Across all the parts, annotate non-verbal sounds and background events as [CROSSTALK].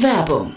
Werbung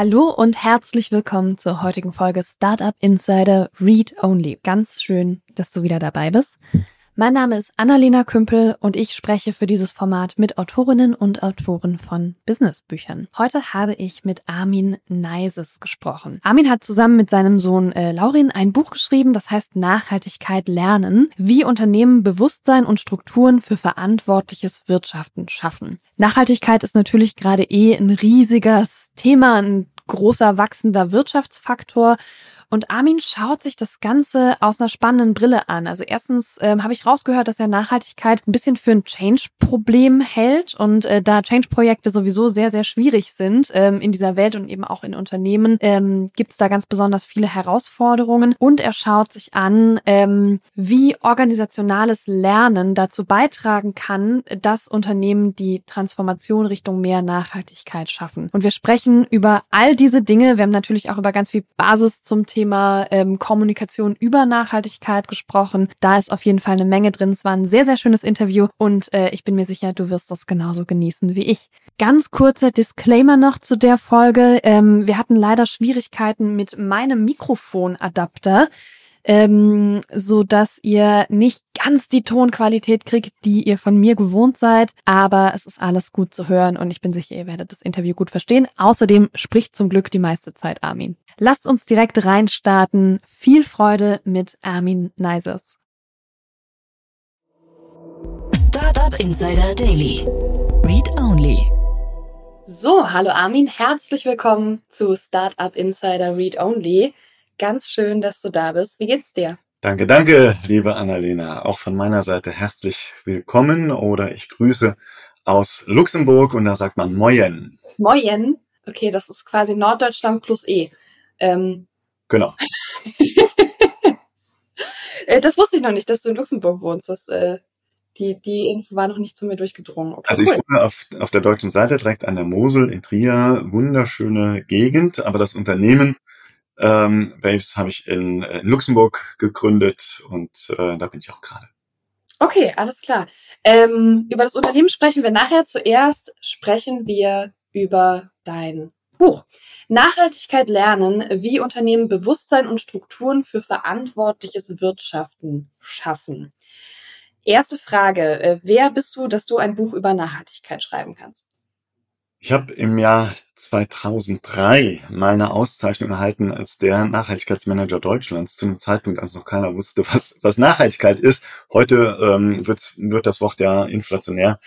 Hallo und herzlich willkommen zur heutigen Folge Startup Insider Read Only. Ganz schön, dass du wieder dabei bist. Mein Name ist Annalena Kümpel und ich spreche für dieses Format mit Autorinnen und Autoren von Businessbüchern. Heute habe ich mit Armin Neises gesprochen. Armin hat zusammen mit seinem Sohn äh, Laurin ein Buch geschrieben, das heißt Nachhaltigkeit lernen, wie Unternehmen Bewusstsein und Strukturen für verantwortliches Wirtschaften schaffen. Nachhaltigkeit ist natürlich gerade eh ein riesiges Thema, ein großer wachsender Wirtschaftsfaktor und Armin schaut sich das Ganze aus einer spannenden Brille an. Also erstens ähm, habe ich rausgehört, dass er Nachhaltigkeit ein bisschen für ein Change-Problem hält und äh, da Change-Projekte sowieso sehr, sehr schwierig sind ähm, in dieser Welt und eben auch in Unternehmen, ähm, gibt es da ganz besonders viele Herausforderungen. Und er schaut sich an, ähm, wie organisationales Lernen dazu beitragen kann, dass Unternehmen die Transformation Richtung mehr Nachhaltigkeit schaffen. Und wir sprechen über all diese Dinge. Wir haben natürlich auch über ganz viel Basis zum Thema Thema ähm, Kommunikation über Nachhaltigkeit gesprochen. Da ist auf jeden Fall eine Menge drin. Es war ein sehr, sehr schönes Interview und äh, ich bin mir sicher, du wirst das genauso genießen wie ich. Ganz kurzer Disclaimer noch zu der Folge. Ähm, wir hatten leider Schwierigkeiten mit meinem Mikrofonadapter ähm, so dass ihr nicht ganz die Tonqualität kriegt, die ihr von mir gewohnt seid. Aber es ist alles gut zu hören und ich bin sicher, ihr werdet das Interview gut verstehen. Außerdem spricht zum Glück die meiste Zeit Armin. Lasst uns direkt reinstarten. Viel Freude mit Armin Neisers. Startup Insider Daily. Read Only. So, hallo Armin, herzlich willkommen zu Startup Insider Read Only. Ganz schön, dass du da bist. Wie geht's dir? Danke, danke, liebe Annalena. Auch von meiner Seite herzlich willkommen oder ich grüße aus Luxemburg und da sagt man Moyen. Moyen? Okay, das ist quasi Norddeutschland plus E. Ähm, genau. [LAUGHS] Äh, das wusste ich noch nicht, dass du in Luxemburg wohnst. Das, äh, die, die Info war noch nicht zu mir durchgedrungen. Okay, also ich wohne auf, auf der deutschen Seite direkt an der Mosel in Trier. Wunderschöne Gegend, aber das Unternehmen ähm, Waves habe ich in, in Luxemburg gegründet und äh, da bin ich auch gerade. Okay, alles klar. Ähm, über das Unternehmen sprechen wir nachher. Zuerst sprechen wir über dein Buch. Nachhaltigkeit lernen, wie Unternehmen Bewusstsein und Strukturen für verantwortliches Wirtschaften schaffen. Erste Frage, äh, wer bist du, dass du ein Buch über Nachhaltigkeit schreiben kannst? Ich habe im Jahr 2003 mal eine Auszeichnung erhalten als der Nachhaltigkeitsmanager Deutschlands, zu einem Zeitpunkt, als noch keiner wusste, was, was Nachhaltigkeit ist. Heute ähm, wird, wird das Wort ja inflationär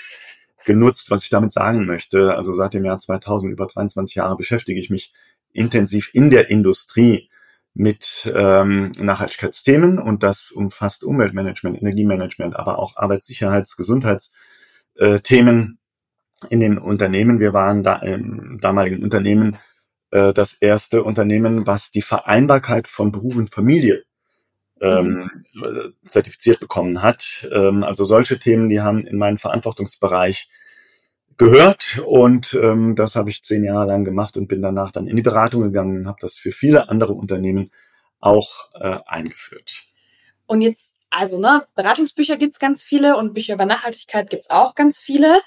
genutzt, was ich damit sagen möchte. Also seit dem Jahr 2000, über 23 Jahre, beschäftige ich mich intensiv in der Industrie mit ähm, Nachhaltigkeitsthemen und das umfasst Umweltmanagement, Energiemanagement, aber auch Arbeitssicherheits-, Gesundheitsthemen in den Unternehmen. Wir waren da im damaligen Unternehmen äh, das erste Unternehmen, was die Vereinbarkeit von Beruf und Familie ähm, mhm. zertifiziert bekommen hat. Ähm, also solche Themen, die haben in meinen Verantwortungsbereich gehört und ähm, das habe ich zehn Jahre lang gemacht und bin danach dann in die Beratung gegangen und habe das für viele andere Unternehmen auch äh, eingeführt. Und jetzt, also ne, Beratungsbücher gibt's ganz viele und Bücher über Nachhaltigkeit gibt's auch ganz viele.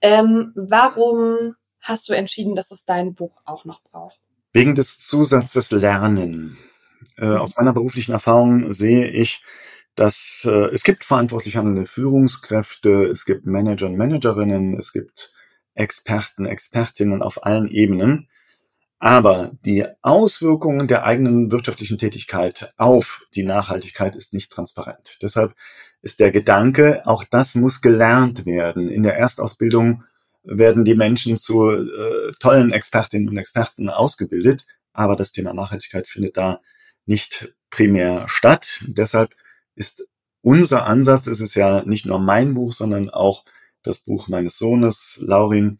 Ähm, warum hast du entschieden, dass es dein Buch auch noch braucht? Wegen des Zusatzes Lernen. Äh, mhm. Aus meiner beruflichen Erfahrung sehe ich, dass äh, es gibt verantwortlich handelnde Führungskräfte, es gibt Manager und Managerinnen, es gibt Experten, Expertinnen auf allen Ebenen. Aber die Auswirkungen der eigenen wirtschaftlichen Tätigkeit auf die Nachhaltigkeit ist nicht transparent. Deshalb ist der Gedanke, auch das muss gelernt werden. In der Erstausbildung werden die Menschen zu äh, tollen Expertinnen und Experten ausgebildet, aber das Thema Nachhaltigkeit findet da nicht primär statt. Deshalb ist unser Ansatz, es ist ja nicht nur mein Buch, sondern auch das Buch meines Sohnes, Laurin,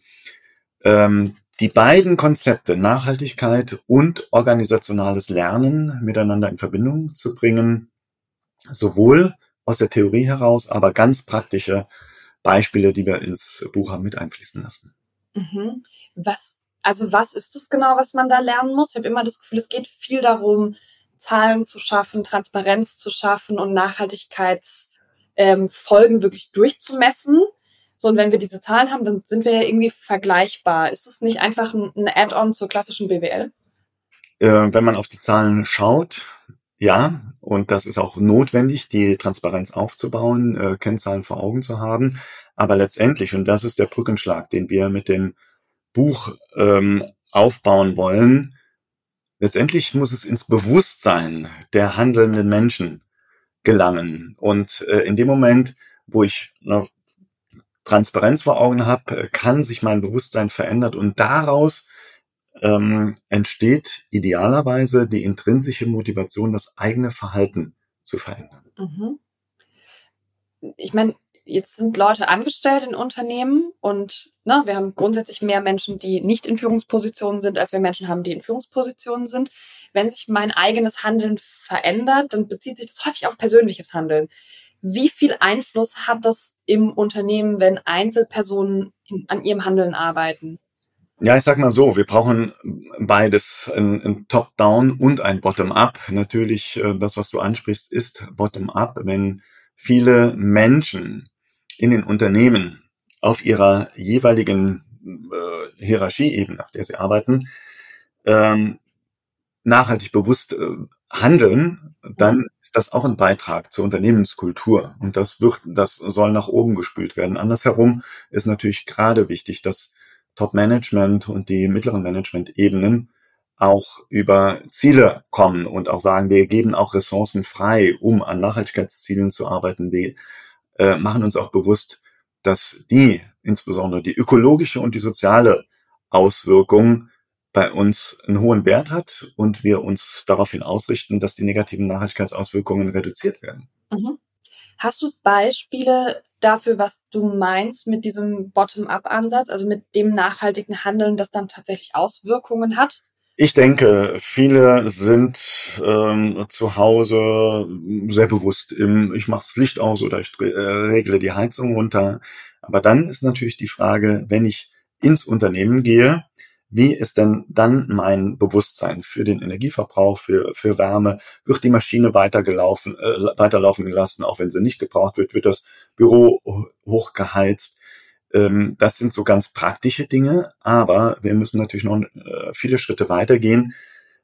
ähm, die beiden Konzepte Nachhaltigkeit und organisationales Lernen miteinander in Verbindung zu bringen, sowohl aus der Theorie heraus, aber ganz praktische Beispiele, die wir ins Buch haben mit einfließen lassen. Mhm. Was, also was ist es genau, was man da lernen muss? Ich habe immer das Gefühl, es geht viel darum, Zahlen zu schaffen, Transparenz zu schaffen und Nachhaltigkeitsfolgen ähm, wirklich durchzumessen. So, und wenn wir diese Zahlen haben, dann sind wir ja irgendwie vergleichbar. Ist es nicht einfach ein, Add-on zur klassischen BWL? Äh, wenn man auf die Zahlen schaut, ja, und das ist auch notwendig, die Transparenz aufzubauen, äh, Kennzahlen vor Augen zu haben. Aber letztendlich, und das ist der Brückenschlag, den wir mit dem Buch ähm, aufbauen wollen, letztendlich muss es ins Bewusstsein der handelnden Menschen gelangen. Und äh, in dem Moment, wo ich eine Transparenz vor Augen habe, kann sich mein Bewusstsein verändern und daraus ähm, entsteht idealerweise die intrinsische Motivation, das eigene Verhalten zu verändern. Mhm. Ich meine, jetzt sind Leute angestellt in Unternehmen und ne, wir haben grundsätzlich mehr Menschen, die nicht in Führungspositionen sind, als wir Menschen haben, die in Führungspositionen sind. Wenn sich mein eigenes Handeln verändert, dann bezieht sich das häufig auf persönliches Handeln. Wie viel Einfluss hat das im Unternehmen, wenn Einzelpersonen in, an ihrem Handeln arbeiten? Ja, ich sag mal so, wir brauchen beides, ein, ein Top-Down und ein Bottom-Up. Natürlich, äh, das, was du ansprichst, ist Bottom-Up. Wenn viele Menschen in den Unternehmen auf ihrer jeweiligen äh, Hierarchieebene, auf der sie arbeiten, ähm, nachhaltig bewusst äh, handeln, dann ist das auch ein Beitrag zur Unternehmenskultur. Und das wird, das soll nach oben gespült werden. Andersherum ist natürlich gerade wichtig, dass Top-Management und die mittleren Management-Ebenen auch über Ziele kommen und auch sagen, wir geben auch Ressourcen frei, um an Nachhaltigkeitszielen zu arbeiten. Wir äh, machen uns auch bewusst, dass die, insbesondere die ökologische und die soziale Auswirkung bei uns einen hohen Wert hat und wir uns daraufhin ausrichten, dass die negativen Nachhaltigkeitsauswirkungen reduziert werden. Mhm. Hast du Beispiele dafür, was du meinst mit diesem Bottom-up-Ansatz, also mit dem nachhaltigen Handeln, das dann tatsächlich Auswirkungen hat? Ich denke, viele sind ähm, zu Hause sehr bewusst im, ich mache das Licht aus oder ich äh, regle die Heizung runter. Aber dann ist natürlich die Frage, wenn ich ins Unternehmen gehe, wie ist denn dann mein Bewusstsein für den Energieverbrauch, für, für Wärme? Wird die Maschine weitergelaufen, äh, weiterlaufen gelassen, auch wenn sie nicht gebraucht wird? Wird das Büro hochgeheizt? Ähm, das sind so ganz praktische Dinge, aber wir müssen natürlich noch äh, viele Schritte weitergehen,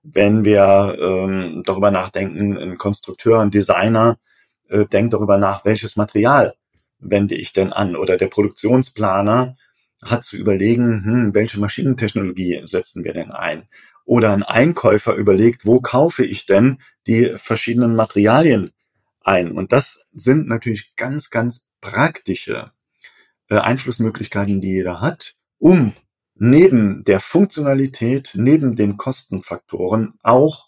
wenn wir ähm, darüber nachdenken, ein Konstrukteur, ein Designer äh, denkt darüber nach, welches Material wende ich denn an? Oder der Produktionsplaner hat zu überlegen, hm, welche Maschinentechnologie setzen wir denn ein? Oder ein Einkäufer überlegt, wo kaufe ich denn die verschiedenen Materialien ein? Und das sind natürlich ganz, ganz praktische äh, Einflussmöglichkeiten, die jeder hat, um neben der Funktionalität, neben den Kostenfaktoren auch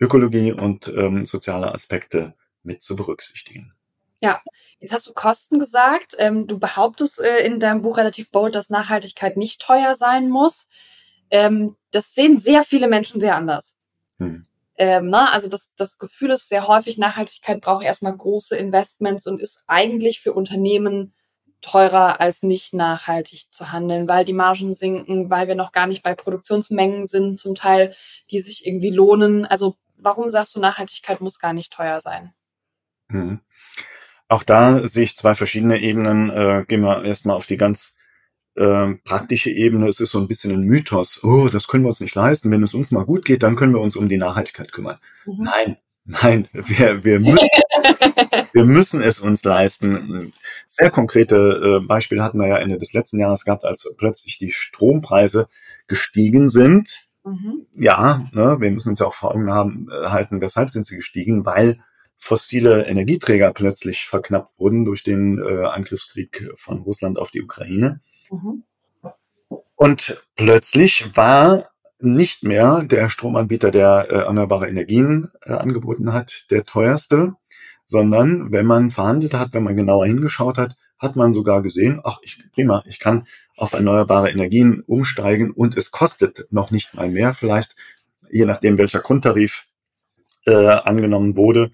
Ökologie und ähm, soziale Aspekte mit zu berücksichtigen. Ja, jetzt hast du Kosten gesagt. Ähm, du behauptest äh, in deinem Buch relativ bold, dass Nachhaltigkeit nicht teuer sein muss. Ähm, das sehen sehr viele Menschen sehr anders. Hm. Ähm, na, also das, das Gefühl ist sehr häufig, Nachhaltigkeit braucht erstmal große Investments und ist eigentlich für Unternehmen teurer als nicht nachhaltig zu handeln, weil die Margen sinken, weil wir noch gar nicht bei Produktionsmengen sind, zum Teil, die sich irgendwie lohnen. Also warum sagst du, Nachhaltigkeit muss gar nicht teuer sein? Hm. Auch da sehe ich zwei verschiedene Ebenen. Äh, gehen wir erstmal auf die ganz äh, praktische Ebene. Es ist so ein bisschen ein Mythos. Oh, das können wir uns nicht leisten. Wenn es uns mal gut geht, dann können wir uns um die Nachhaltigkeit kümmern. Mhm. Nein, nein, wir, wir, müssen, [LAUGHS] wir müssen es uns leisten. Sehr konkrete äh, Beispiele hatten wir ja Ende des letzten Jahres gehabt, als plötzlich die Strompreise gestiegen sind. Mhm. Ja, ne, wir müssen uns ja auch vor Augen haben, äh, halten, weshalb sind sie gestiegen? Weil fossile Energieträger plötzlich verknappt wurden durch den äh, Angriffskrieg von Russland auf die Ukraine. Mhm. Und plötzlich war nicht mehr der Stromanbieter, der äh, erneuerbare Energien äh, angeboten hat, der teuerste, sondern wenn man verhandelt hat, wenn man genauer hingeschaut hat, hat man sogar gesehen, ach, ich, prima, ich kann auf erneuerbare Energien umsteigen und es kostet noch nicht mal mehr, vielleicht je nachdem, welcher Grundtarif äh, angenommen wurde,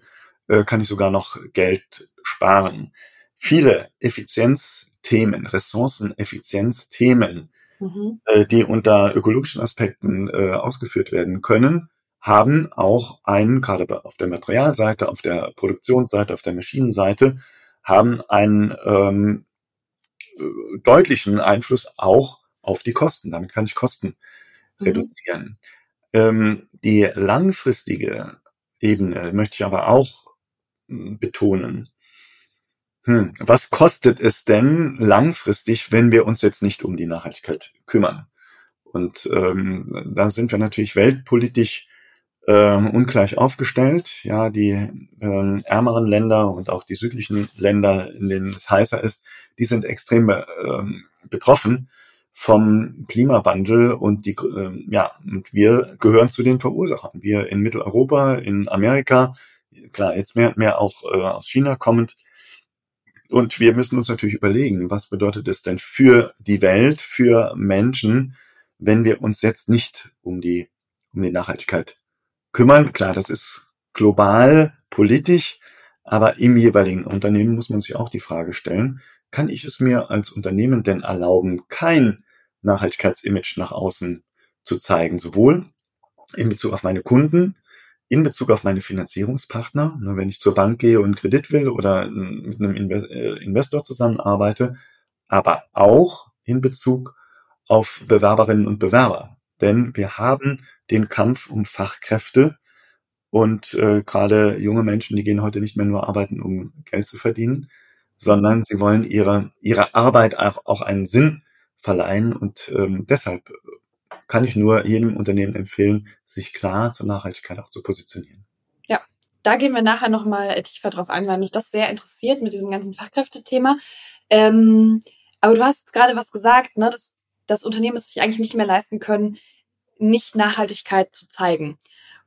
äh, kann ich sogar noch Geld sparen. Viele Effizienzthemen, Ressourceneffizienzthemen, mhm. äh, die unter ökologischen Aspekten äh, ausgeführt werden können, haben auch einen, gerade auf der Materialseite, auf der Produktionsseite, auf der Maschinenseite, haben einen ähm, deutlichen Einfluss auch auf die Kosten. Damit kann ich Kosten mhm. reduzieren. Ähm, die langfristige Ebene möchte ich aber auch betonen. Hm, was kostet es denn langfristig, wenn wir uns jetzt nicht um die Nachhaltigkeit kümmern? Und ähm, da sind wir natürlich weltpolitisch ähm, ungleich aufgestellt. Ja, die ähm, ärmeren Länder und auch die südlichen Länder, in denen es heißer ist, die sind extrem ähm, betroffen vom Klimawandel und die äh, ja und wir gehören zu den Verursachern. Wir in Mitteleuropa, in Amerika, klar jetzt mehr und mehr auch äh, aus China kommend. Und wir müssen uns natürlich überlegen, was bedeutet es denn für die Welt, für Menschen, wenn wir uns jetzt nicht um die um die Nachhaltigkeit kümmern. Klar, das ist global, politisch, aber im jeweiligen Unternehmen muss man sich auch die Frage stellen, kann ich es mir als Unternehmen denn erlauben, kein Nachhaltigkeitsimage nach außen zu zeigen, sowohl in Bezug auf meine Kunden, in Bezug auf meine Finanzierungspartner, ne, wenn ich zur Bank gehe und Kredit will oder mit einem äh, Investor zusammenarbeite, aber auch in Bezug auf Bewerberinnen und Bewerber. Denn wir haben den Kampf um Fachkräfte. Und äh, gerade junge Menschen, die gehen heute nicht mehr nur arbeiten, um Geld zu verdienen, sondern sie wollen ihre, ihre Arbeit auch, auch einen Sinn verleihen. Und ähm, deshalb kann ich nur jedem Unternehmen empfehlen, sich klar zur Nachhaltigkeit auch zu positionieren. Ja, da gehen wir nachher nochmal tiefer drauf ein, weil mich das sehr interessiert mit diesem ganzen Fachkräftethema. Ähm, aber du hast gerade was gesagt, ne, dass das Unternehmen es sich eigentlich nicht mehr leisten können, nicht Nachhaltigkeit zu zeigen.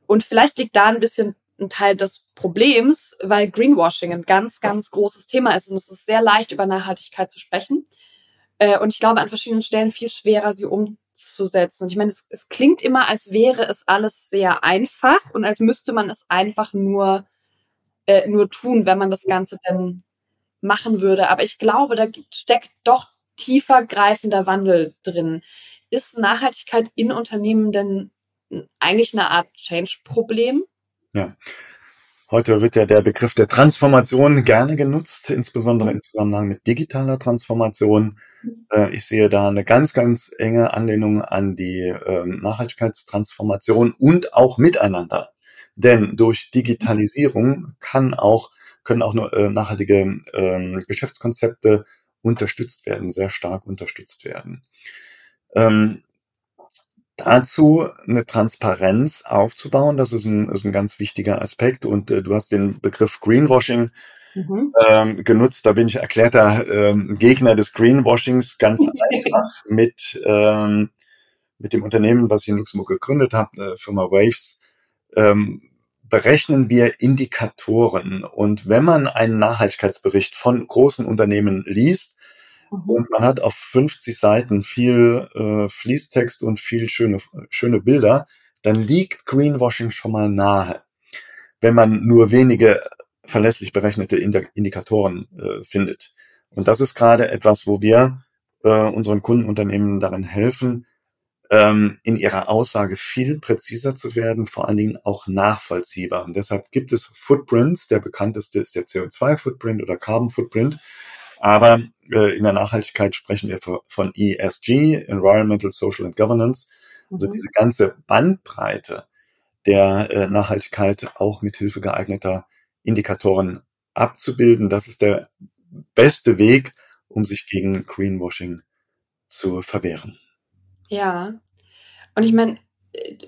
Und vielleicht liegt da ein bisschen ein Teil des Problems, weil Greenwashing ein ganz, ganz großes Thema ist und es ist sehr leicht, über Nachhaltigkeit zu sprechen. Äh, und ich glaube, an verschiedenen Stellen viel schwerer, sie umzusetzen. Und ich meine, es, es klingt immer, als wäre es alles sehr einfach und als müsste man es einfach nur, äh, nur tun, wenn man das Ganze dann machen würde. Aber ich glaube, da steckt doch tiefer greifender Wandel drin ist Nachhaltigkeit in Unternehmen denn eigentlich eine Art Change-Problem? Ja. Heute wird ja der Begriff der Transformation gerne genutzt, insbesondere im Zusammenhang mit digitaler Transformation. Äh, ich sehe da eine ganz, ganz enge Anlehnung an die ähm, Nachhaltigkeitstransformation und auch miteinander. Denn durch Digitalisierung kann auch, können auch nur äh, nachhaltige ähm, Geschäftskonzepte unterstützt werden, sehr stark unterstützt werden. Ähm, dazu eine Transparenz aufzubauen, das ist ein, ist ein ganz wichtiger Aspekt. Und äh, du hast den Begriff Greenwashing mhm. ähm, genutzt. Da bin ich erklärter ähm, Gegner des Greenwashings, ganz [LAUGHS] einfach mit, ähm, mit dem Unternehmen, was ich in Luxemburg gegründet habe, äh, Firma Waves. Ähm, berechnen wir Indikatoren. Und wenn man einen Nachhaltigkeitsbericht von großen Unternehmen liest, Mhm. Und man hat auf 50 Seiten viel äh, Fließtext und viel schöne, schöne Bilder. Dann liegt Greenwashing schon mal nahe. Wenn man nur wenige verlässlich berechnete Indikatoren äh, findet. Und das ist gerade etwas, wo wir äh, unseren Kundenunternehmen darin helfen, ähm, in ihrer Aussage viel präziser zu werden, vor allen Dingen auch nachvollziehbar. Und deshalb gibt es Footprints. Der bekannteste ist der CO2-Footprint oder Carbon-Footprint. Aber äh, in der Nachhaltigkeit sprechen wir von ESG, Environmental, Social and Governance. Also mhm. diese ganze Bandbreite der äh, Nachhaltigkeit auch mit Hilfe geeigneter Indikatoren abzubilden. Das ist der beste Weg, um sich gegen Greenwashing zu verwehren. Ja. Und ich meine,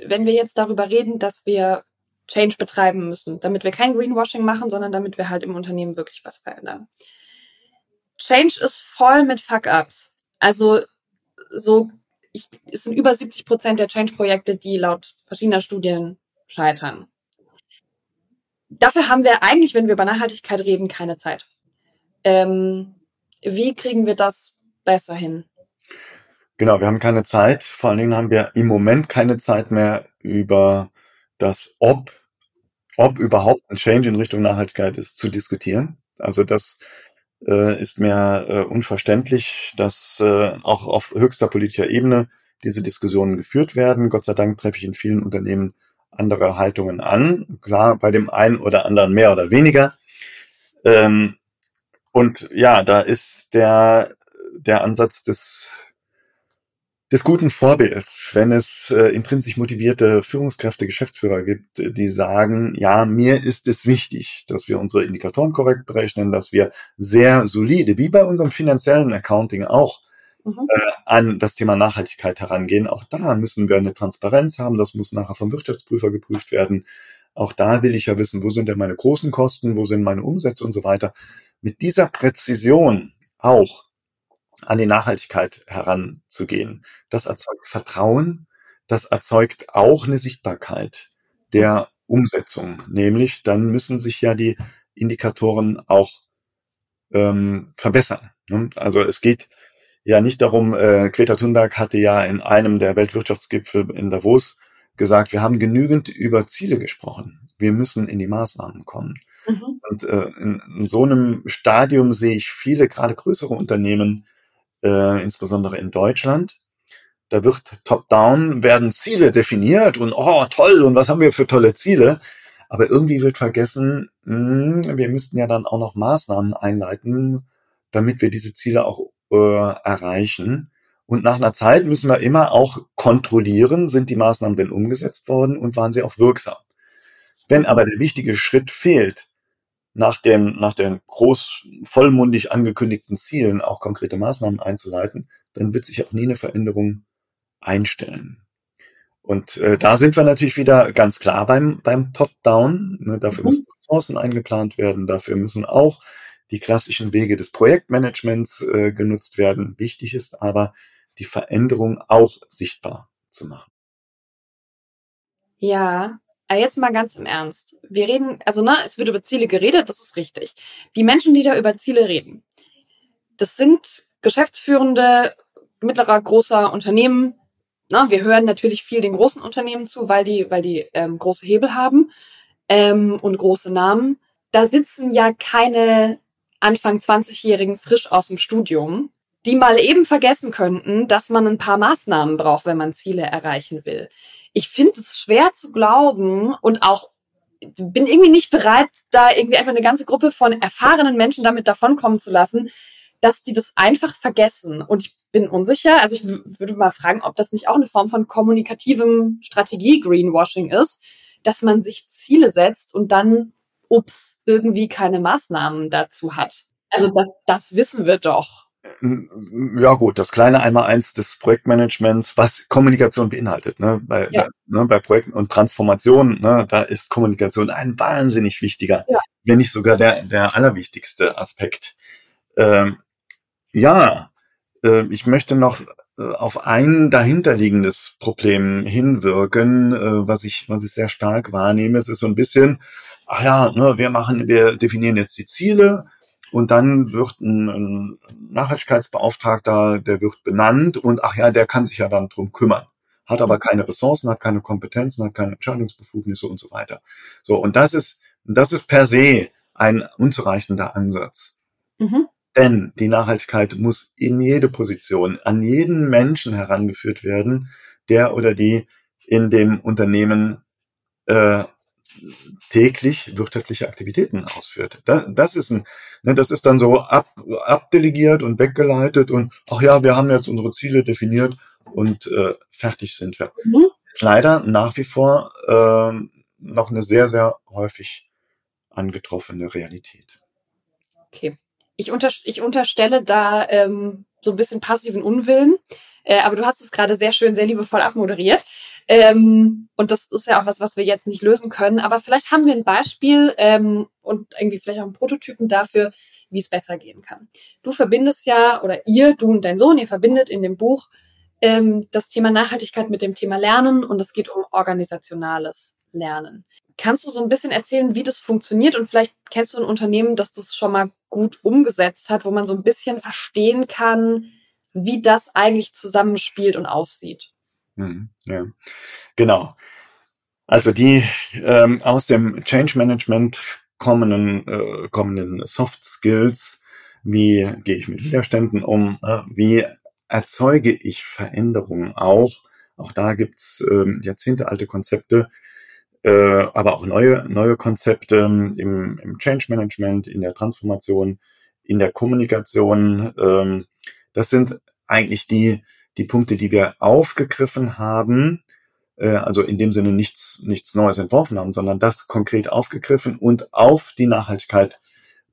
wenn wir jetzt darüber reden, dass wir Change betreiben müssen, damit wir kein Greenwashing machen, sondern damit wir halt im Unternehmen wirklich was verändern. Change ist voll mit Fuck-ups. Also so, ich, es sind über 70 Prozent der Change-Projekte, die laut verschiedener Studien scheitern. Dafür haben wir eigentlich, wenn wir über Nachhaltigkeit reden, keine Zeit. Ähm, wie kriegen wir das besser hin? Genau, wir haben keine Zeit. Vor allen Dingen haben wir im Moment keine Zeit mehr über das Ob, ob überhaupt ein Change in Richtung Nachhaltigkeit ist, zu diskutieren. Also das äh, ist mir äh, unverständlich, dass äh, auch auf höchster politischer Ebene diese Diskussionen geführt werden. Gott sei Dank treffe ich in vielen Unternehmen andere Haltungen an. Klar, bei dem einen oder anderen mehr oder weniger. Ähm, und ja, da ist der, der Ansatz des des guten Vorbilds, wenn es äh, intrinsisch motivierte Führungskräfte, Geschäftsführer gibt, die sagen, ja, mir ist es wichtig, dass wir unsere Indikatoren korrekt berechnen, dass wir sehr solide, wie bei unserem finanziellen Accounting auch, mhm. äh, an das Thema Nachhaltigkeit herangehen. Auch da müssen wir eine Transparenz haben, das muss nachher vom Wirtschaftsprüfer geprüft werden. Auch da will ich ja wissen, wo sind denn meine großen Kosten, wo sind meine Umsätze und so weiter. Mit dieser Präzision auch an die Nachhaltigkeit heranzugehen. Das erzeugt Vertrauen, das erzeugt auch eine Sichtbarkeit der Umsetzung. Nämlich dann müssen sich ja die Indikatoren auch ähm, verbessern. Ne? Also es geht ja nicht darum, äh, Greta Thunberg hatte ja in einem der Weltwirtschaftsgipfel in Davos gesagt, wir haben genügend über Ziele gesprochen. Wir müssen in die Maßnahmen kommen. Mhm. Und äh, in, in so einem Stadium sehe ich viele, gerade größere Unternehmen, äh, insbesondere in Deutschland. Da wird top-down, werden Ziele definiert und oh, toll, und was haben wir für tolle Ziele? Aber irgendwie wird vergessen, mh, hm, wir müssten ja dann auch noch Maßnahmen einleiten, damit wir diese Ziele auch äh, erreichen. Und nach einer Zeit müssen wir immer auch kontrollieren, sind die Maßnahmen denn umgesetzt worden und waren sie auch wirksam. Wenn aber der wichtige Schritt fehlt, nach dem, nach den groß vollmundig angekündigten Zielen auch konkrete Maßnahmen einzuleiten, dann wird sich auch nie eine Veränderung einstellen. Und äh, da sind wir natürlich wieder ganz klar beim, beim Top-Down. Ne, dafür mhm. müssen Ressourcen eingeplant werden, dafür müssen auch die klassischen Wege des Projektmanagements äh, genutzt werden. Wichtig ist aber, die Veränderung auch sichtbar zu machen. Ja, jetzt mal ganz im Ernst. Wir reden, also ne, es wird über Ziele geredet, das ist richtig. Die Menschen, die da über Ziele reden, das sind geschäftsführende mittlerer, großer Unternehmen. Ne, wir hören natürlich viel den großen Unternehmen zu, weil die, weil die ähm, große Hebel haben ähm, und große Namen. Da sitzen ja keine Anfang 20-Jährigen frisch aus dem Studium, die mal eben vergessen könnten, dass man ein paar Maßnahmen braucht, wenn man Ziele erreichen will ich finde es schwer zu glauben und auch bin irgendwie nicht bereit, da irgendwie einfach eine ganze Gruppe von erfahrenen Menschen damit davonkommen zu lassen, dass die das einfach vergessen. Und ich bin unsicher. Also ich würde mal fragen, ob das nicht auch eine Form von kommunikativem Strategie-Greenwashing ist, dass man sich Ziele setzt und dann, ups, irgendwie keine Maßnahmen dazu hat. Also das, das wissen wir doch. Ja gut, das kleine Einmal-Eins des Projektmanagements, was Kommunikation beinhaltet. Ne? Bei, ja. ne, bei Projekten und Transformation, ne, da ist Kommunikation ein wahnsinnig wichtiger, ja. wenn nicht sogar der, der allerwichtigste Aspekt. Ähm, ja, äh, ich möchte noch äh, auf ein dahinterliegendes Problem hinwirken, äh, was ich, was ich sehr stark wahrnehme. Es ist so ein bisschen, ach ja, ne, wir machen, wir definieren jetzt die Ziele, und dann wird ein, ein Nachhaltigkeitsbeauftragter, der wird benannt und ach ja, der kann sich ja dann drum kümmern. Hat aber mhm. keine Ressourcen, hat keine Kompetenzen, hat keine Entscheidungsbefugnisse und so weiter. So, und das ist, das ist per se ein unzureichender Ansatz. Mhm. Denn die Nachhaltigkeit muss in jede Position, an jeden Menschen herangeführt werden, der oder die in dem Unternehmen äh, täglich wirtschaftliche Aktivitäten ausführt. Das, das ist ein, ne, das ist dann so ab, abdelegiert und weggeleitet und ach ja, wir haben jetzt unsere Ziele definiert und äh, fertig sind wir. Mhm. Ist leider nach wie vor äh, noch eine sehr, sehr häufig angetroffene Realität. Okay. Ich, unter, ich unterstelle da ähm, so ein bisschen passiven Unwillen. Äh, aber du hast es gerade sehr schön, sehr liebevoll abmoderiert. Ähm, und das ist ja auch was, was wir jetzt nicht lösen können. Aber vielleicht haben wir ein Beispiel ähm, und irgendwie vielleicht auch einen Prototypen dafür, wie es besser gehen kann. Du verbindest ja, oder ihr, du und dein Sohn, ihr verbindet in dem Buch ähm, das Thema Nachhaltigkeit mit dem Thema Lernen und es geht um organisationales Lernen. Kannst du so ein bisschen erzählen, wie das funktioniert und vielleicht kennst du ein Unternehmen, das das schon mal gut umgesetzt hat, wo man so ein bisschen verstehen kann, wie das eigentlich zusammenspielt und aussieht? Mhm, ja, genau. Also die ähm, aus dem Change Management kommenden, äh, kommenden Soft Skills, wie gehe ich mit Widerständen um, äh, wie erzeuge ich Veränderungen auch. Auch da gibt's äh, jahrzehntealte Konzepte, äh, aber auch neue, neue Konzepte im, im Change Management, in der Transformation, in der Kommunikation. Ähm, das sind eigentlich die, die Punkte, die wir aufgegriffen haben, äh, also in dem Sinne nichts, nichts Neues entworfen haben, sondern das konkret aufgegriffen und auf die Nachhaltigkeit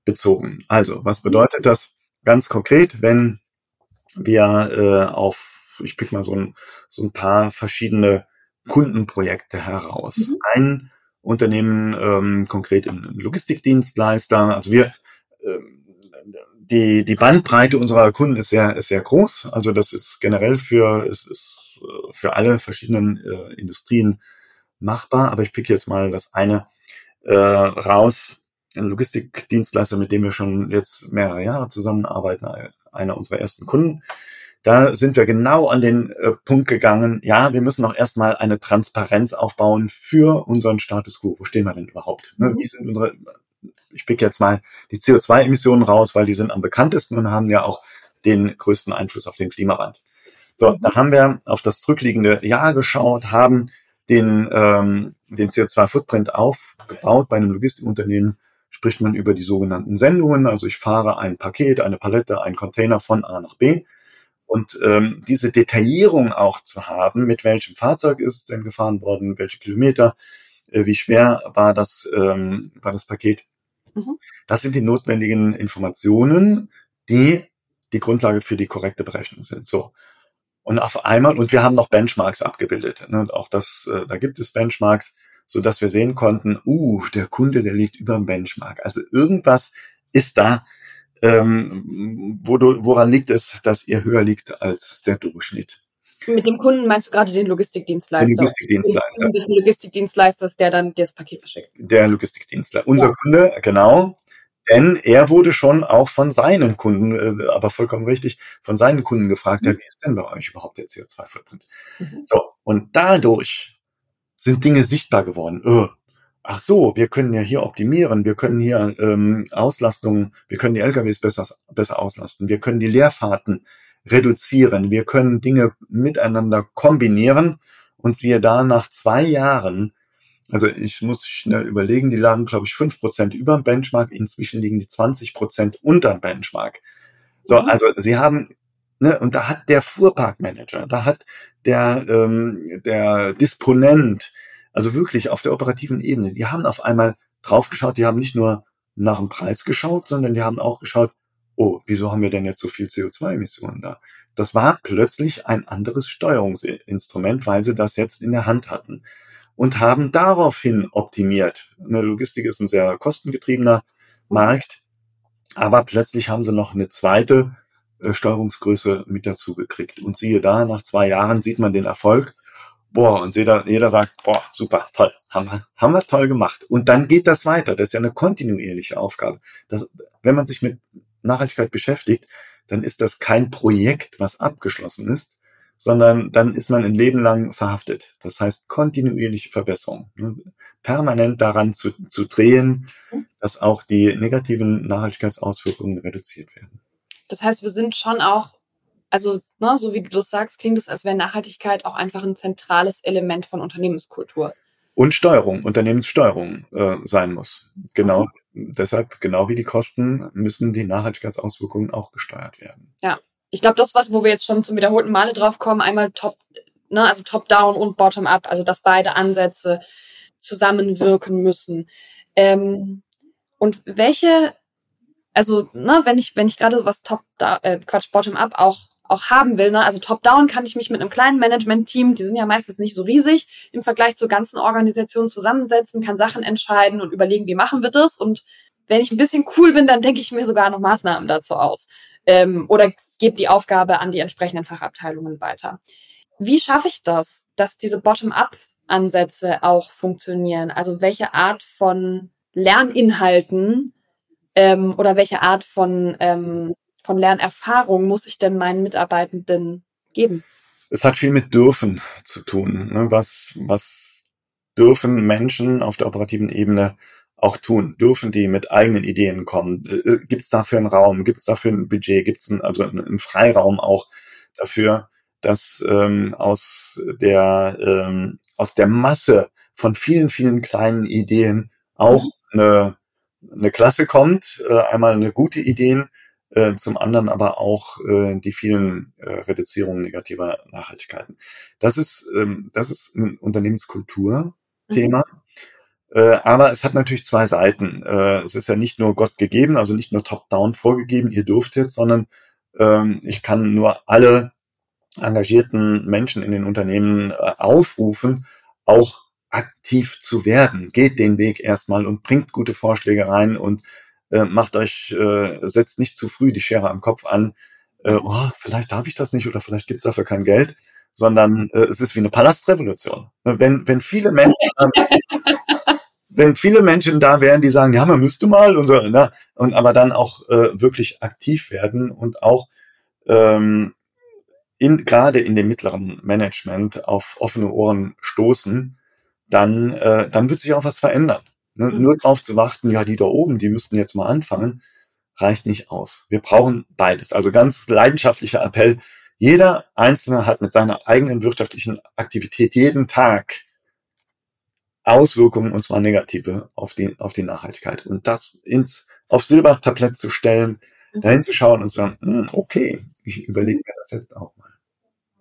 bezogen. Also, was bedeutet das ganz konkret, wenn wir äh, auf, ich pick mal so ein, so ein paar verschiedene Kundenprojekte heraus. Mhm. Ein Unternehmen, ähm, konkret ein Logistikdienstleister, also wir, äh, die, die Bandbreite unserer Kunden ist sehr, ist sehr groß. Also das ist generell für, es ist äh, für alle verschiedenen äh, Industrien machbar. Aber ich pick jetzt mal das eine äh, raus. Ein Logistikdienstleister, mit dem wir schon jetzt mehrere Jahre zusammenarbeiten, einer unserer ersten Kunden. Da sind wir genau an den äh, Punkt gegangen, ja, wir müssen noch erstmal eine Transparenz aufbauen für unseren Status quo. Wo stehen wir denn überhaupt? Ne? Wie sind unsere, ich pick jetzt mal die CO2-Emissionen raus, weil die sind am bekanntesten und haben ja auch den größten Einfluss auf den Klimawandel. So, mhm. da haben wir auf das zurückliegende Jahr geschaut, haben den, ähm, den CO2-Footprint aufgebaut bei einem Logistikunternehmen spricht man über die sogenannten Sendungen. Also ich fahre ein Paket, eine Palette, einen Container von A nach B. Und ähm, diese Detaillierung auch zu haben, mit welchem Fahrzeug ist es denn gefahren worden, welche Kilometer, äh, wie schwer war das, ähm, war das Paket. Mhm. Das sind die notwendigen Informationen, die die Grundlage für die korrekte Berechnung sind. So. Und auf einmal, und wir haben noch Benchmarks abgebildet. Ne, und auch das, äh, da gibt es Benchmarks, so dass wir sehen konnten, uh, der Kunde, der liegt über dem Benchmark. Also irgendwas ist da, ähm, wo du, woran liegt es, dass ihr höher liegt als der Durchschnitt? Mit dem Kunden meinst du gerade den Logistikdienstleister? Den Logistikdienstleister. Den Logistikdienstleister, der dann das Paket verschickt. Der Logistikdienstleister. Unser ja. Kunde, genau. Denn er wurde schon auch von seinen Kunden, äh, aber vollkommen richtig, von seinen Kunden gefragt, mhm. wie ist denn bei euch überhaupt der CO2-Footprint? Mhm. So, und dadurch sind Dinge sichtbar geworden. Öh, ach so, wir können ja hier optimieren, wir können hier ähm, Auslastungen, wir können die LKWs besser, besser auslasten, wir können die Leerfahrten reduzieren, wir können Dinge miteinander kombinieren und siehe da, nach zwei Jahren, also ich muss schnell überlegen, die lagen, glaube ich, fünf Prozent über dem Benchmark, inzwischen liegen die 20 Prozent unter dem Benchmark. So, mhm. also sie haben, ne, und da hat der Fuhrparkmanager, da hat der, ähm, der Disponent, also wirklich auf der operativen Ebene, die haben auf einmal draufgeschaut, die haben nicht nur nach dem Preis geschaut, sondern die haben auch geschaut, oh, wieso haben wir denn jetzt so viel CO2-Emissionen da? Das war plötzlich ein anderes Steuerungsinstrument, weil sie das jetzt in der Hand hatten und haben daraufhin optimiert. Eine Logistik ist ein sehr kostengetriebener Markt, aber plötzlich haben sie noch eine zweite äh, Steuerungsgröße mit dazu gekriegt. Und siehe da, nach zwei Jahren sieht man den Erfolg. Boah, und jeder, jeder sagt, boah, super, toll, haben wir, haben wir toll gemacht. Und dann geht das weiter. Das ist ja eine kontinuierliche Aufgabe. Das, wenn man sich mit Nachhaltigkeit beschäftigt, dann ist das kein Projekt, was abgeschlossen ist, sondern dann ist man ein Leben lang verhaftet. Das heißt kontinuierliche Verbesserung. Ne? Permanent daran zu, zu drehen, mhm. dass auch die negativen Nachhaltigkeitsauswirkungen reduziert werden. Das heißt, wir sind schon auch, also ne, so wie du das sagst, klingt es, als wäre Nachhaltigkeit auch einfach ein zentrales Element von Unternehmenskultur. Und Steuerung, Unternehmenssteuerung äh, sein muss. Genau. Mhm. Deshalb, genau wie die Kosten, müssen die Nachhaltigkeitsauswirkungen auch gesteuert werden. Ja. Ich glaube, das, was, wo wir jetzt schon zum wiederholten Male drauf kommen, einmal top, ne, also top-down und bottom-up, also dass beide Ansätze zusammenwirken müssen. Ähm, und welche also, ne, wenn ich, wenn ich gerade was top äh, Quatsch, bottom up auch auch haben will. Ne? Also top-down kann ich mich mit einem kleinen Management-Team, die sind ja meistens nicht so riesig, im Vergleich zur ganzen Organisation zusammensetzen, kann Sachen entscheiden und überlegen, wie machen wir das. Und wenn ich ein bisschen cool bin, dann denke ich mir sogar noch Maßnahmen dazu aus. Ähm, oder gebe die Aufgabe an die entsprechenden Fachabteilungen weiter. Wie schaffe ich das, dass diese Bottom-up-Ansätze auch funktionieren? Also welche Art von Lerninhalten ähm, oder welche Art von ähm, von Lernerfahrung muss ich denn meinen Mitarbeitenden geben? Es hat viel mit dürfen zu tun. Ne? Was, was dürfen Menschen auf der operativen Ebene auch tun? Dürfen die mit eigenen Ideen kommen? Äh, äh, gibt es dafür einen Raum? Gibt es dafür ein Budget? Gibt es also einen Freiraum auch dafür, dass ähm, aus der ähm, aus der Masse von vielen vielen kleinen Ideen auch mhm. eine eine Klasse kommt, äh, einmal eine gute Ideen äh, zum anderen aber auch äh, die vielen äh, Reduzierungen negativer Nachhaltigkeiten. Das ist, ähm, das ist ein Unternehmenskultur-Thema. Mhm. Äh, aber es hat natürlich zwei Seiten. Äh, es ist ja nicht nur Gott gegeben, also nicht nur top-down vorgegeben, ihr dürft jetzt, sondern ähm, ich kann nur alle engagierten Menschen in den Unternehmen äh, aufrufen, auch aktiv zu werden. Geht den Weg erstmal und bringt gute Vorschläge rein und äh, macht euch, äh, setzt nicht zu früh die Schere am Kopf an, äh, oh, vielleicht darf ich das nicht oder vielleicht gibt's dafür kein Geld, sondern äh, es ist wie eine Palastrevolution. Wenn, wenn viele Menschen, [LAUGHS] wenn viele Menschen da wären, die sagen, ja, man müsste mal und so, ne? und aber dann auch äh, wirklich aktiv werden und auch ähm, in, gerade in dem mittleren Management auf offene Ohren stoßen, dann, äh, dann wird sich auch was verändern. Ne? Mhm. Nur darauf zu warten, ja, die da oben, die müssten jetzt mal anfangen, reicht nicht aus. Wir brauchen beides. Also ganz leidenschaftlicher Appell. Jeder Einzelne hat mit seiner eigenen wirtschaftlichen Aktivität jeden Tag Auswirkungen, und zwar negative, auf die, auf die Nachhaltigkeit. Und das ins, auf Silbertablett zu stellen, mhm. dahin zu schauen und zu sagen, hm, okay, ich überlege mir das jetzt auch mal.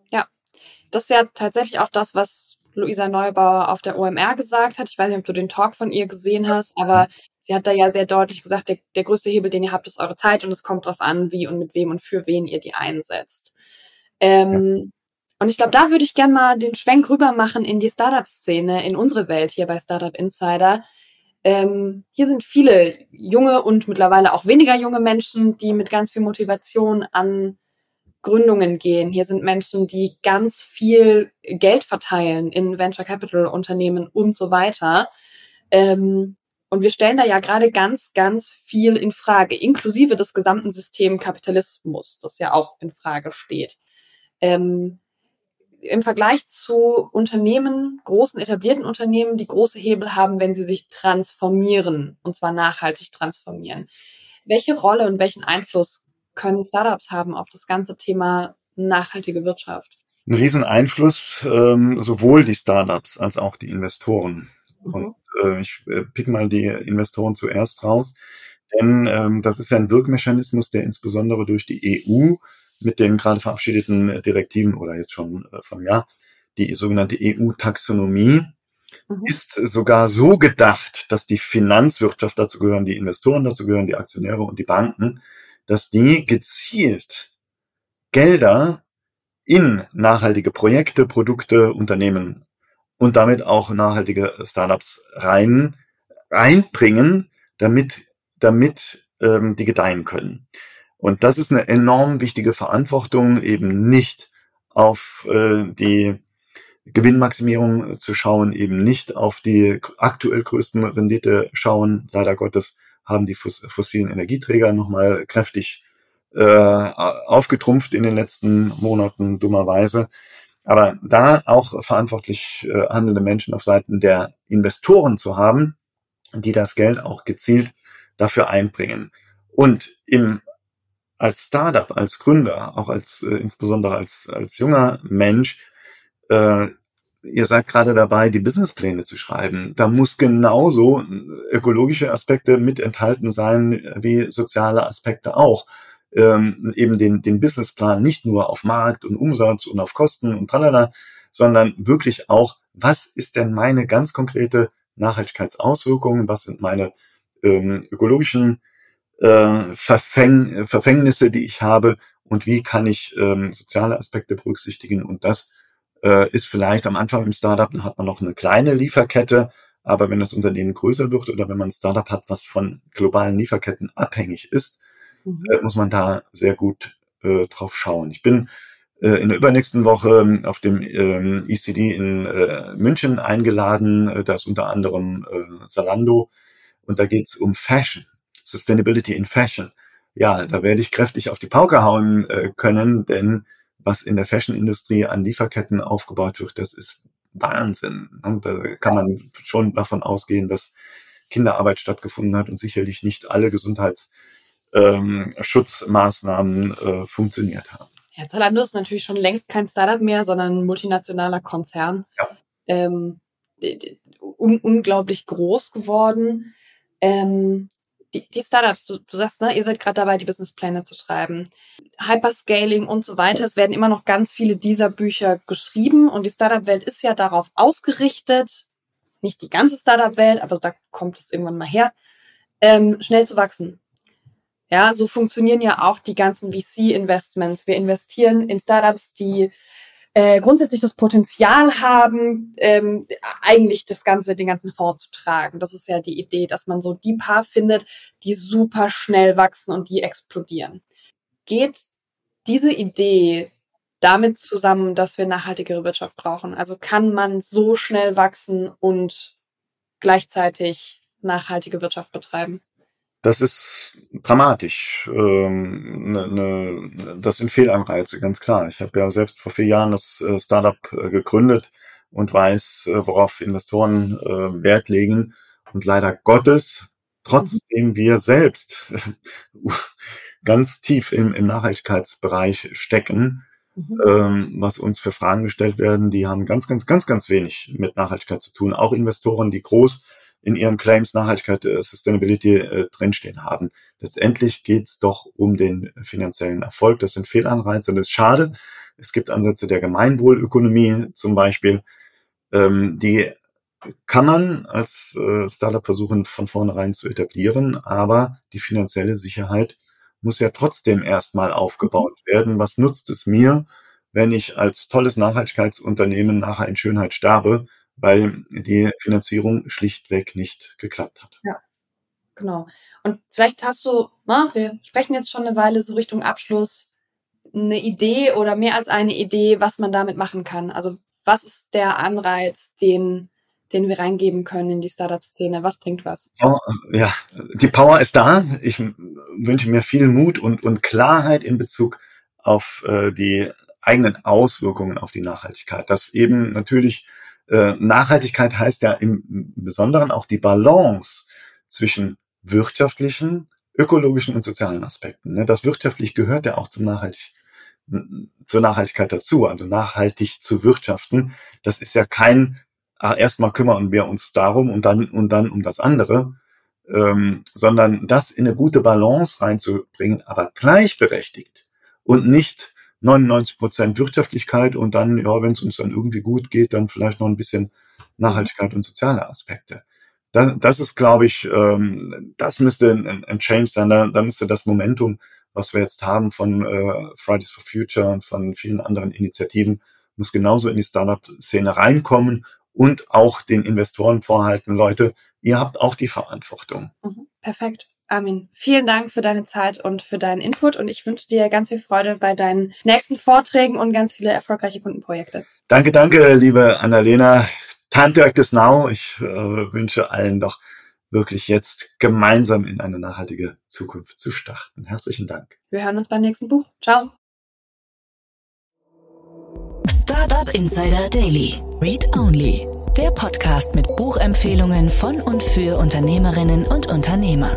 Ja, das ist ja tatsächlich auch das, was Luisa Neubauer auf der OMR gesagt hat. Ich weiß nicht, ob du den Talk von ihr gesehen hast, aber sie hat da ja sehr deutlich gesagt, der, der größte Hebel, den ihr habt, ist eure Zeit und es kommt darauf an, wie und mit wem und für wen ihr die einsetzt. Ähm. Und ich glaube, da würde ich gerne mal den Schwenk rüber machen in die Startup-Szene, in unsere Welt hier bei Startup Insider. Ähm, hier sind viele junge und mittlerweile auch weniger junge Menschen, die mit ganz viel Motivation an Gründungen gehen. Hier sind Menschen, die ganz viel Geld verteilen in Venture Capital Unternehmen und so weiter. Ähm, und wir stellen da ja gerade ganz, ganz viel in Frage, inklusive des gesamten Systems Kapitalismus, das ja auch in Frage steht. Ähm, Im Vergleich zu Unternehmen, großen etablierten Unternehmen, die große Hebel haben, wenn sie sich transformieren, und zwar nachhaltig transformieren. Welche Rolle und welchen Einfluss können Startups haben auf das ganze Thema nachhaltige Wirtschaft? Ein Rieseneinfluss, ähm, sowohl die Startups als auch die Investoren. Mhm. Und äh, ich äh, pick mal die Investoren zuerst raus, denn ähm, das ist ja ein Wirkmechanismus, der insbesondere durch die EU mit den gerade verabschiedeten Direktiven oder jetzt schon äh, vom Jahr, die sogenannte EU-Taxonomie, mhm. ist sogar so gedacht, dass die Finanzwirtschaft, dazu gehören die Investoren, dazu gehören die Aktionäre und die Banken, dass die gezielt Gelder in nachhaltige Projekte, Produkte, Unternehmen und damit auch nachhaltige Startups rein, reinbringen, damit, damit ähm, die gedeihen können. Und das ist eine enorm wichtige Verantwortung, eben nicht auf äh, die Gewinnmaximierung zu schauen, eben nicht auf die aktuell größten Rendite schauen, leider Gottes, haben die fossilen Energieträger nochmal kräftig äh, aufgetrumpft in den letzten Monaten, dummerweise. Aber da auch verantwortlich äh, handelnde Menschen auf Seiten der Investoren zu haben, die das Geld auch gezielt dafür einbringen. Und im, als Startup, als Gründer, auch als äh, insbesondere als, als junger Mensch, äh, ihr seid gerade dabei, die Businesspläne zu schreiben. Da muss genauso ökologische Aspekte mit enthalten sein, wie soziale Aspekte auch. Ähm, eben den, den Businessplan nicht nur auf Markt und Umsatz und auf Kosten und tralala, sondern wirklich auch, was ist denn meine ganz konkrete Nachhaltigkeitsauswirkungen, was sind meine ähm, ökologischen äh, Verfäng Verfängnisse, die ich habe und wie kann ich ähm, soziale Aspekte berücksichtigen. Und das äh, ist vielleicht am Anfang im Startup, dann hat man noch eine kleine Lieferkette, aber wenn das Unternehmen größer wird oder wenn man ein Startup hat, was von globalen Lieferketten abhängig ist, mhm. äh, muss man da sehr gut äh, drauf schauen. Ich bin äh, in der übernächsten Woche ähm, auf dem ähm, ECD in äh, München eingeladen. Äh, da ist unter anderem äh, Zalando und da geht's um Fashion, Sustainability in Fashion. Ja, da werde ich kräftig auf die Pauke hauen äh, können, denn was in der Fashion-Industrie an Lieferketten aufgebaut wird, das ist Wahnsinn. Und da kann man schon davon ausgehen, dass Kinderarbeit stattgefunden hat und sicherlich nicht alle Gesundheitsschutzmaßnahmen ähm, äh, funktioniert haben. Ja, Zalando ist natürlich schon längst kein Startup mehr, sondern ein multinationaler Konzern. Ja. Ähm, un unglaublich groß geworden. Ähm, die, Startups, du, du sagst, ne, ihr seid gerade dabei, die Businesspläne zu schreiben. Hyperscaling und so weiter. Es werden immer noch ganz viele dieser Bücher geschrieben und die Startup-Welt ist ja darauf ausgerichtet, nicht die ganze Startup-Welt, aber da kommt es irgendwann mal her, ähm, schnell zu wachsen. Ja, so funktionieren ja auch die ganzen VC-Investments. Wir investieren in Startups, die äh, grundsätzlich das Potenzial haben, ähm, eigentlich das Ganze, den ganzen Fonds zu tragen. Das ist ja die Idee, dass man so die paar findet, die super schnell wachsen und die explodieren. Geht diese Idee damit zusammen, dass wir nachhaltigere Wirtschaft brauchen? Also kann man so schnell wachsen und gleichzeitig nachhaltige Wirtschaft betreiben? Das ist dramatisch. Ähm, ne, ne, das sind Fehlanreize, ganz klar. Ich habe ja selbst vor vier Jahren das äh, Startup äh, gegründet und weiß, äh, worauf Investoren äh, Wert legen. Und leider Gottes, trotzdem wir selbst [LAUGHS] ganz tief im, im Nachhaltigkeitsbereich stecken, mhm. ähm, was uns für Fragen gestellt werden, die haben ganz, ganz, ganz, ganz wenig mit Nachhaltigkeit zu tun. Auch Investoren, die groß in ihren Claims Nachhaltigkeit, äh, Sustainability äh, drinstehen haben. Letztendlich geht es doch um den finanziellen Erfolg. Das sind Fehlanreize und das ist schade. Es gibt Ansätze der Gemeinwohlökonomie zum Beispiel, ähm, die kann man als äh, Startup versuchen, von vornherein zu etablieren, aber die finanzielle Sicherheit muss ja trotzdem erstmal aufgebaut werden. Was nutzt es mir, wenn ich als tolles Nachhaltigkeitsunternehmen nachher in Schönheit sterbe weil die Finanzierung schlichtweg nicht geklappt hat. Ja, genau. Und vielleicht hast du, na, wir sprechen jetzt schon eine Weile so Richtung Abschluss, eine Idee oder mehr als eine Idee, was man damit machen kann. Also was ist der Anreiz, den den wir reingeben können in die Startup-Szene? Was bringt was? Oh, ja, die Power ist da. Ich wünsche mir viel Mut und, und Klarheit in Bezug auf äh, die eigenen Auswirkungen auf die Nachhaltigkeit. Dass eben natürlich äh, Nachhaltigkeit heißt ja im Besonderen auch die Balance zwischen wirtschaftlichen, ökologischen und sozialen Aspekten. Ne? Das wirtschaftlich gehört ja auch zum Nachhaltig, zur Nachhaltigkeit dazu, also nachhaltig zu wirtschaften. Das ist ja kein, ah, erstmal kümmern wir uns darum und dann, und dann um das andere, ähm, sondern das in eine gute Balance reinzubringen, aber gleichberechtigt und nicht 99 Prozent Wirtschaftlichkeit und dann, ja, wenn es uns dann irgendwie gut geht, dann vielleicht noch ein bisschen Nachhaltigkeit und soziale Aspekte. Das, das ist, glaube ich, ähm, das müsste ein, ein Change sein. Da, da müsste das Momentum, was wir jetzt haben von äh, Fridays for Future und von vielen anderen Initiativen, muss genauso in die Startup-Szene reinkommen und auch den Investoren vorhalten, Leute, ihr habt auch die Verantwortung. Mhm, perfekt. Armin, vielen Dank für deine Zeit und für deinen Input und ich wünsche dir ganz viel Freude bei deinen nächsten Vorträgen und ganz viele erfolgreiche Kundenprojekte. Danke, danke, liebe Annalena. Time is now. Ich äh, wünsche allen doch wirklich jetzt gemeinsam in eine nachhaltige Zukunft zu starten. Herzlichen Dank. Wir hören uns beim nächsten Buch. Ciao. Startup Insider Daily. Read Only. Der Podcast mit Buchempfehlungen von und für Unternehmerinnen und Unternehmer.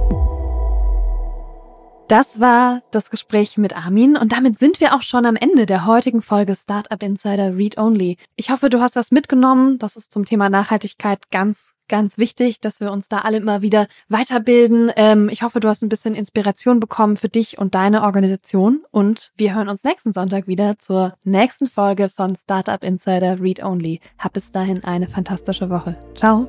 Das war das Gespräch mit Armin und damit sind wir auch schon am Ende der heutigen Folge Startup Insider Read Only. Ich hoffe, du hast was mitgenommen. Das ist zum Thema Nachhaltigkeit ganz, ganz wichtig, dass wir uns da alle immer wieder weiterbilden. Ähm, ich hoffe, du hast ein bisschen Inspiration bekommen für dich und deine Organisation und wir hören uns nächsten Sonntag wieder zur nächsten Folge von Startup Insider Read Only. Hab bis dahin eine fantastische Woche. Ciao.